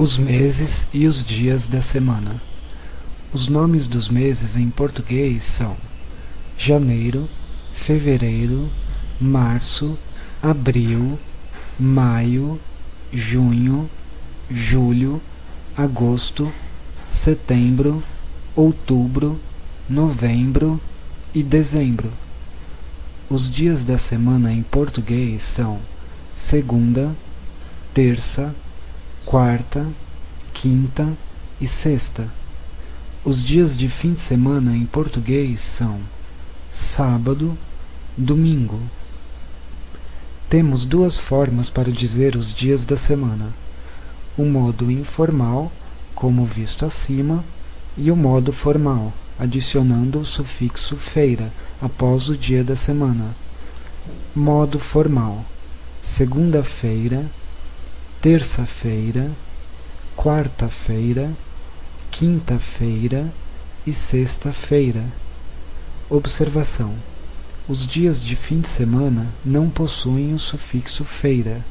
Os meses e os dias da semana. Os nomes dos meses em português são janeiro, fevereiro, março, abril, maio, junho, julho, agosto, setembro, outubro, novembro e dezembro. Os dias da semana em português são segunda, terça, quarta, quinta e sexta. Os dias de fim de semana em português são sábado, domingo. Temos duas formas para dizer os dias da semana: o modo informal, como visto acima, e o modo formal, adicionando o sufixo feira após o dia da semana. Modo formal: segunda-feira, terça-feira, quarta-feira, quinta-feira e sexta-feira. Observação: os dias de fim de semana não possuem o sufixo feira.